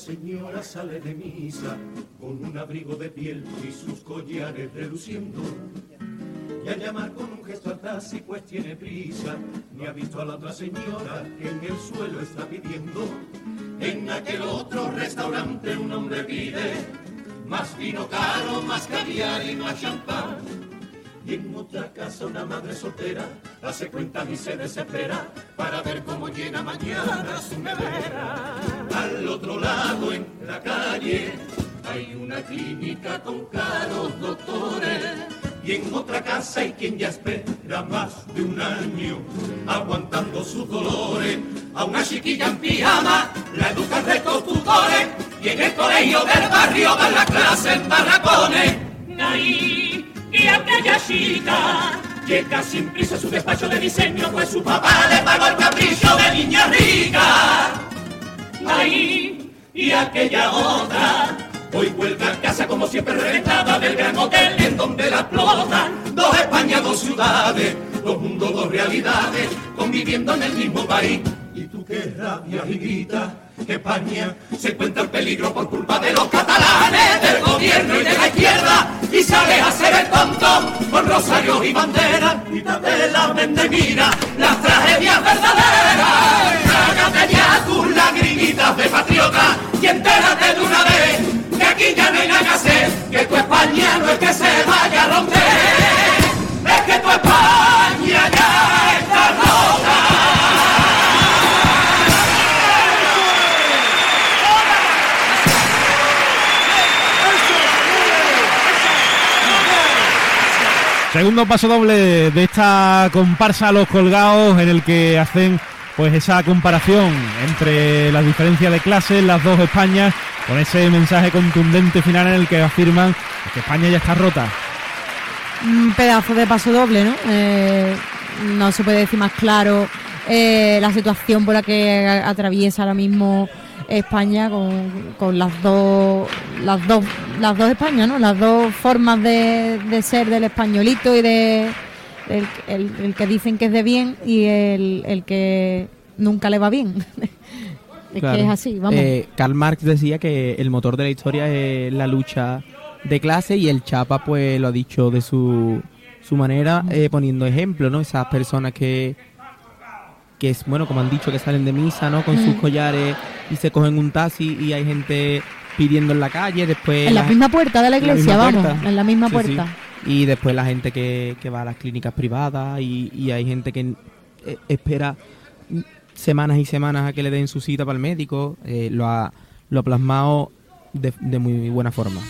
señora sale de misa con un abrigo de piel y sus collares reluciendo. Y al llamar con un gesto atrás y pues tiene prisa, ni ha visto a la otra señora que en el suelo está pidiendo. En aquel otro restaurante un hombre pide más vino caro, más caviar y más champán. Y en otra casa una madre soltera hace cuentas y se desespera para ver cómo llena mañana su nevera. Al otro lado en la calle hay una clínica con caros doctores. Y en otra casa hay quien ya espera más de un año aguantando sus dolores. A una chiquilla en pijama la educan rectos tutores y en el colegio del barrio dan la clase en barracones. Ahí, aquella chica llega sin prisa a su despacho de diseño, pues su papá le pagó el capricho de niña rica. Ahí, y aquella otra Hoy vuelve a casa como siempre reventada del gran hotel en donde la explotan dos Españas, dos ciudades, dos mundos, dos realidades, conviviendo en el mismo país. Y tú qué rabia y grita que España se encuentra en peligro por culpa de los catalanes, del gobierno y de la izquierda, y sales a ser y bandera, quítate la mente, mira las tragedias verdaderas, Segundo paso doble de esta comparsa Los Colgados en el que hacen pues esa comparación entre las diferencias de clases, las dos Españas, con ese mensaje contundente final en el que afirman que España ya está rota. Un pedazo de paso doble, ¿no? Eh, no se puede decir más claro eh, la situación por la que atraviesa ahora mismo España con, con, las dos las dos las dos Españas, ¿no? Las dos formas de, de ser del españolito y de el, el, el, que dicen que es de bien y el, el que nunca le va bien. es Claro. que es así, vamos. Eh, Karl Marx decía que el motor de la historia es la lucha de clase y el Chapa pues lo ha dicho de su, su manera eh, poniendo ejemplo, ¿no? Esas personas que que es bueno como han dicho que salen de misa, ¿no? Con sus collares y se cogen un taxi y hay gente pidiendo en la calle, después en la misma puerta de la iglesia, vamos, puerta. en la misma Sí, puerta. sí. Y después la gente que, que va a las clínicas privadas y, y hay gente que eh, espera semanas y semanas a que le den su cita para el médico. eh, lo, ha, lo ha plasmado de, de muy buena forma.